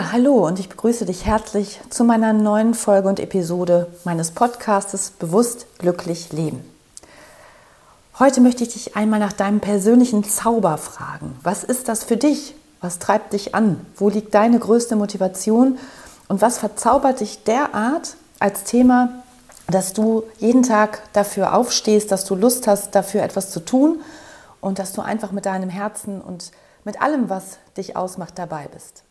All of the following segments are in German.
Hallo und ich begrüße dich herzlich zu meiner neuen Folge und Episode meines Podcastes Bewusst glücklich leben. Heute möchte ich dich einmal nach deinem persönlichen Zauber fragen. Was ist das für dich? Was treibt dich an? Wo liegt deine größte Motivation? Und was verzaubert dich derart als Thema, dass du jeden Tag dafür aufstehst, dass du Lust hast, dafür etwas zu tun und dass du einfach mit deinem Herzen und mit allem, was dich ausmacht, dabei bist?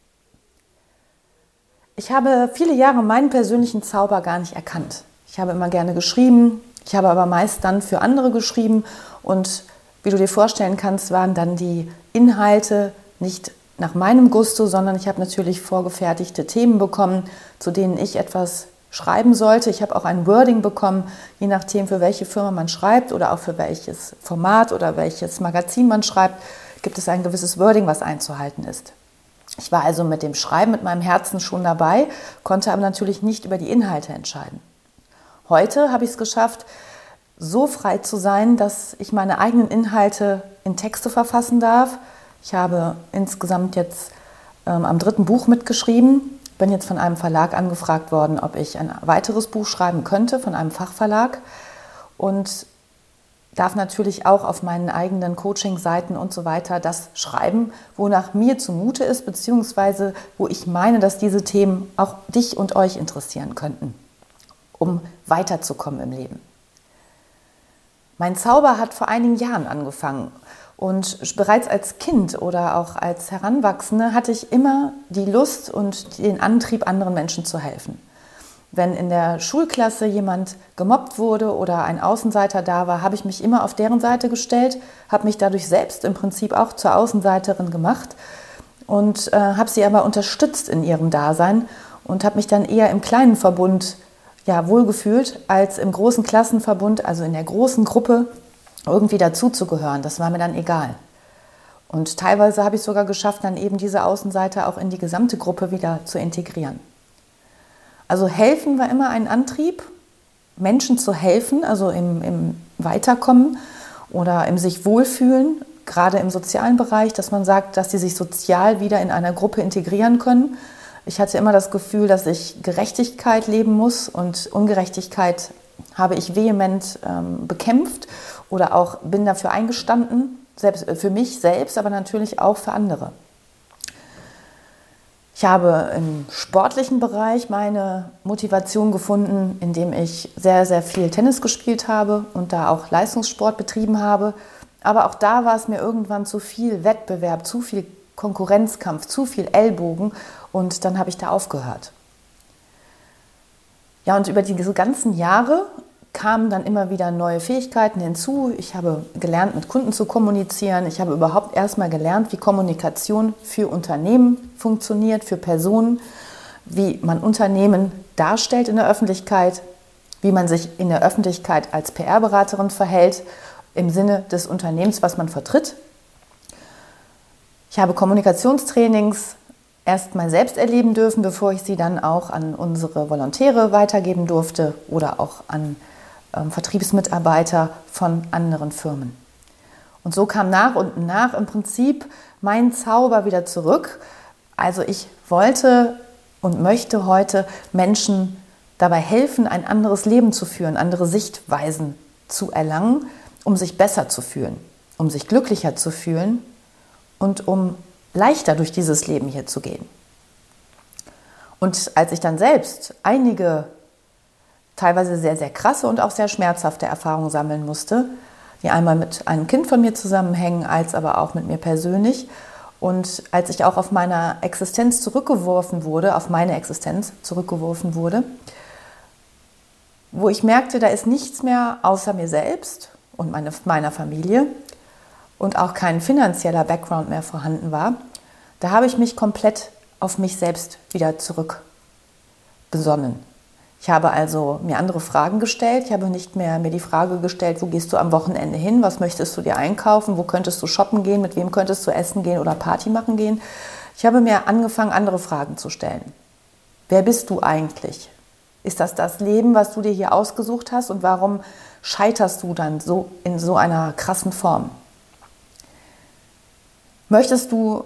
Ich habe viele Jahre meinen persönlichen Zauber gar nicht erkannt. Ich habe immer gerne geschrieben, ich habe aber meist dann für andere geschrieben und wie du dir vorstellen kannst, waren dann die Inhalte nicht nach meinem Gusto, sondern ich habe natürlich vorgefertigte Themen bekommen, zu denen ich etwas schreiben sollte. Ich habe auch ein Wording bekommen, je nachdem, für welche Firma man schreibt oder auch für welches Format oder welches Magazin man schreibt, gibt es ein gewisses Wording, was einzuhalten ist. Ich war also mit dem Schreiben mit meinem Herzen schon dabei, konnte aber natürlich nicht über die Inhalte entscheiden. Heute habe ich es geschafft, so frei zu sein, dass ich meine eigenen Inhalte in Texte verfassen darf. Ich habe insgesamt jetzt ähm, am dritten Buch mitgeschrieben, bin jetzt von einem Verlag angefragt worden, ob ich ein weiteres Buch schreiben könnte, von einem Fachverlag. Und darf natürlich auch auf meinen eigenen Coaching-Seiten und so weiter das schreiben, wonach mir zumute ist, beziehungsweise wo ich meine, dass diese Themen auch dich und euch interessieren könnten, um weiterzukommen im Leben. Mein Zauber hat vor einigen Jahren angefangen und bereits als Kind oder auch als Heranwachsende hatte ich immer die Lust und den Antrieb, anderen Menschen zu helfen. Wenn in der Schulklasse jemand gemobbt wurde oder ein Außenseiter da war, habe ich mich immer auf deren Seite gestellt, habe mich dadurch selbst im Prinzip auch zur Außenseiterin gemacht und äh, habe sie aber unterstützt in ihrem Dasein und habe mich dann eher im kleinen Verbund ja, wohlgefühlt, als im großen Klassenverbund, also in der großen Gruppe, irgendwie dazuzugehören. Das war mir dann egal. Und teilweise habe ich sogar geschafft, dann eben diese Außenseiter auch in die gesamte Gruppe wieder zu integrieren. Also helfen war immer ein Antrieb, Menschen zu helfen, also im, im Weiterkommen oder im sich wohlfühlen, gerade im sozialen Bereich, dass man sagt, dass sie sich sozial wieder in einer Gruppe integrieren können. Ich hatte immer das Gefühl, dass ich Gerechtigkeit leben muss und Ungerechtigkeit habe ich vehement ähm, bekämpft oder auch bin dafür eingestanden, selbst für mich selbst, aber natürlich auch für andere. Ich habe im sportlichen Bereich meine Motivation gefunden, indem ich sehr, sehr viel Tennis gespielt habe und da auch Leistungssport betrieben habe. Aber auch da war es mir irgendwann zu viel Wettbewerb, zu viel Konkurrenzkampf, zu viel Ellbogen und dann habe ich da aufgehört. Ja, und über diese ganzen Jahre kamen dann immer wieder neue Fähigkeiten hinzu. Ich habe gelernt, mit Kunden zu kommunizieren. Ich habe überhaupt erstmal gelernt, wie Kommunikation für Unternehmen funktioniert, für Personen, wie man Unternehmen darstellt in der Öffentlichkeit, wie man sich in der Öffentlichkeit als PR-Beraterin verhält, im Sinne des Unternehmens, was man vertritt. Ich habe Kommunikationstrainings erstmal selbst erleben dürfen, bevor ich sie dann auch an unsere Volontäre weitergeben durfte oder auch an Vertriebsmitarbeiter von anderen Firmen. Und so kam nach und nach im Prinzip mein Zauber wieder zurück. Also ich wollte und möchte heute Menschen dabei helfen, ein anderes Leben zu führen, andere Sichtweisen zu erlangen, um sich besser zu fühlen, um sich glücklicher zu fühlen und um leichter durch dieses Leben hier zu gehen. Und als ich dann selbst einige teilweise sehr, sehr krasse und auch sehr schmerzhafte Erfahrungen sammeln musste, die einmal mit einem Kind von mir zusammenhängen, als aber auch mit mir persönlich. Und als ich auch auf meiner Existenz zurückgeworfen wurde, auf meine Existenz zurückgeworfen wurde, wo ich merkte, da ist nichts mehr außer mir selbst und meine, meiner Familie und auch kein finanzieller Background mehr vorhanden war, da habe ich mich komplett auf mich selbst wieder zurück besonnen. Ich habe also mir andere Fragen gestellt. Ich habe nicht mehr mir die Frage gestellt, wo gehst du am Wochenende hin? Was möchtest du dir einkaufen? Wo könntest du shoppen gehen? Mit wem könntest du essen gehen oder Party machen gehen? Ich habe mir angefangen, andere Fragen zu stellen. Wer bist du eigentlich? Ist das das Leben, was du dir hier ausgesucht hast? Und warum scheiterst du dann so in so einer krassen Form? Möchtest du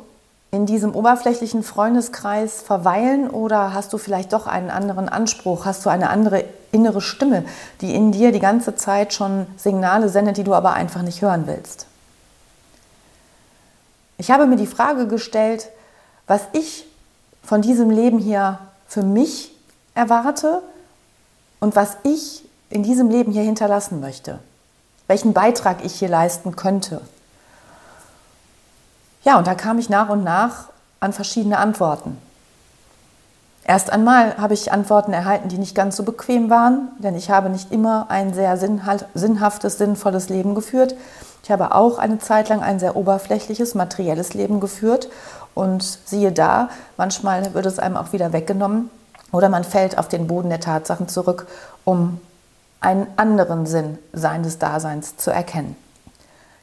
in diesem oberflächlichen Freundeskreis verweilen oder hast du vielleicht doch einen anderen Anspruch? Hast du eine andere innere Stimme, die in dir die ganze Zeit schon Signale sendet, die du aber einfach nicht hören willst? Ich habe mir die Frage gestellt, was ich von diesem Leben hier für mich erwarte und was ich in diesem Leben hier hinterlassen möchte. Welchen Beitrag ich hier leisten könnte. Ja, und da kam ich nach und nach an verschiedene Antworten. Erst einmal habe ich Antworten erhalten, die nicht ganz so bequem waren, denn ich habe nicht immer ein sehr sinnhaftes, sinnvolles Leben geführt. Ich habe auch eine Zeit lang ein sehr oberflächliches, materielles Leben geführt. Und siehe da, manchmal wird es einem auch wieder weggenommen oder man fällt auf den Boden der Tatsachen zurück, um einen anderen Sinn seines Daseins zu erkennen.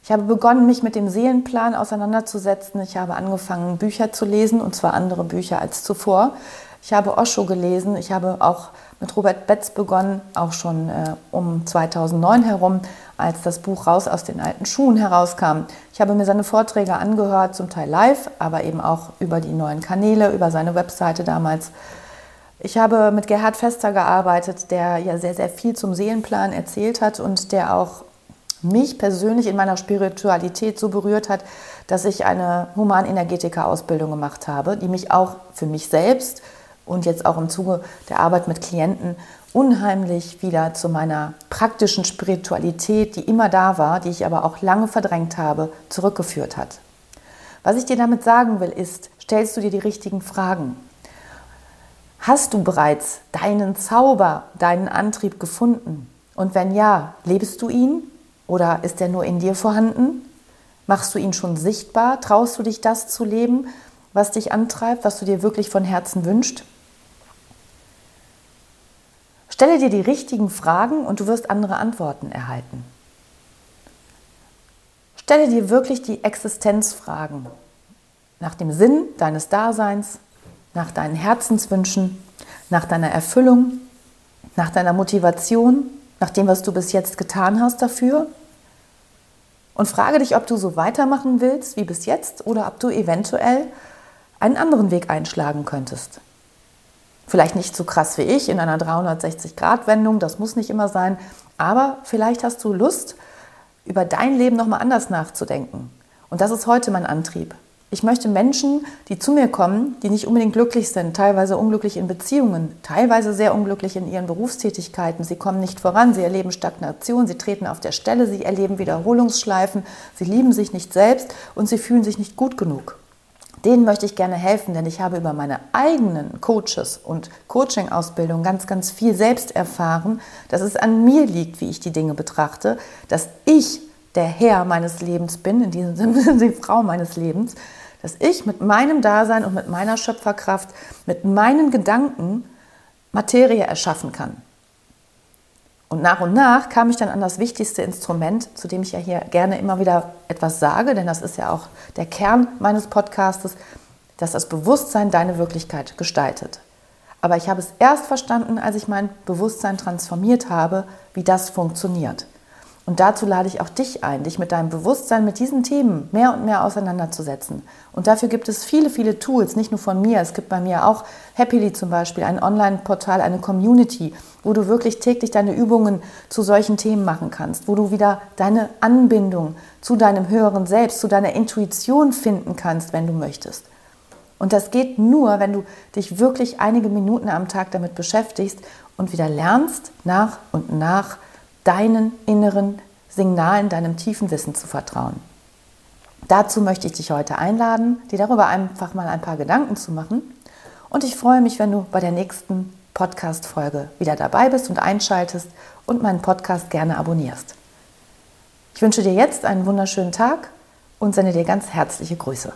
Ich habe begonnen, mich mit dem Seelenplan auseinanderzusetzen. Ich habe angefangen, Bücher zu lesen, und zwar andere Bücher als zuvor. Ich habe Osho gelesen. Ich habe auch mit Robert Betz begonnen, auch schon äh, um 2009 herum, als das Buch Raus aus den alten Schuhen herauskam. Ich habe mir seine Vorträge angehört, zum Teil live, aber eben auch über die neuen Kanäle, über seine Webseite damals. Ich habe mit Gerhard Fester gearbeitet, der ja sehr, sehr viel zum Seelenplan erzählt hat und der auch mich persönlich in meiner Spiritualität so berührt hat, dass ich eine Humanenergetiker-Ausbildung gemacht habe, die mich auch für mich selbst und jetzt auch im Zuge der Arbeit mit Klienten unheimlich wieder zu meiner praktischen Spiritualität, die immer da war, die ich aber auch lange verdrängt habe, zurückgeführt hat. Was ich dir damit sagen will, ist, stellst du dir die richtigen Fragen? Hast du bereits deinen Zauber, deinen Antrieb gefunden? Und wenn ja, lebst du ihn? Oder ist er nur in dir vorhanden? Machst du ihn schon sichtbar? Traust du dich das zu leben, was dich antreibt, was du dir wirklich von Herzen wünschst? Stelle dir die richtigen Fragen und du wirst andere Antworten erhalten. Stelle dir wirklich die Existenzfragen nach dem Sinn deines Daseins, nach deinen Herzenswünschen, nach deiner Erfüllung, nach deiner Motivation, nach dem, was du bis jetzt getan hast dafür und frage dich, ob du so weitermachen willst wie bis jetzt oder ob du eventuell einen anderen Weg einschlagen könntest. Vielleicht nicht so krass wie ich in einer 360-Grad-Wendung, das muss nicht immer sein, aber vielleicht hast du Lust, über dein Leben nochmal anders nachzudenken. Und das ist heute mein Antrieb. Ich möchte Menschen, die zu mir kommen, die nicht unbedingt glücklich sind, teilweise unglücklich in Beziehungen, teilweise sehr unglücklich in ihren Berufstätigkeiten. Sie kommen nicht voran, sie erleben Stagnation, sie treten auf der Stelle, sie erleben Wiederholungsschleifen, sie lieben sich nicht selbst und sie fühlen sich nicht gut genug. Denen möchte ich gerne helfen, denn ich habe über meine eigenen Coaches und Coaching-Ausbildung ganz, ganz viel selbst erfahren, dass es an mir liegt, wie ich die Dinge betrachte, dass ich der Herr meines Lebens bin, in diesem Sinne die Frau meines Lebens, dass ich mit meinem Dasein und mit meiner Schöpferkraft, mit meinen Gedanken Materie erschaffen kann. Und nach und nach kam ich dann an das wichtigste Instrument, zu dem ich ja hier gerne immer wieder etwas sage, denn das ist ja auch der Kern meines Podcastes, dass das Bewusstsein deine Wirklichkeit gestaltet. Aber ich habe es erst verstanden, als ich mein Bewusstsein transformiert habe, wie das funktioniert. Und dazu lade ich auch dich ein, dich mit deinem Bewusstsein mit diesen Themen mehr und mehr auseinanderzusetzen. Und dafür gibt es viele, viele Tools, nicht nur von mir. Es gibt bei mir auch Happily zum Beispiel, ein Online-Portal, eine Community, wo du wirklich täglich deine Übungen zu solchen Themen machen kannst, wo du wieder deine Anbindung zu deinem höheren Selbst, zu deiner Intuition finden kannst, wenn du möchtest. Und das geht nur, wenn du dich wirklich einige Minuten am Tag damit beschäftigst und wieder lernst, nach und nach deinen inneren Signalen, deinem tiefen Wissen zu vertrauen. Dazu möchte ich dich heute einladen, dir darüber einfach mal ein paar Gedanken zu machen. Und ich freue mich, wenn du bei der nächsten Podcast-Folge wieder dabei bist und einschaltest und meinen Podcast gerne abonnierst. Ich wünsche dir jetzt einen wunderschönen Tag und sende dir ganz herzliche Grüße.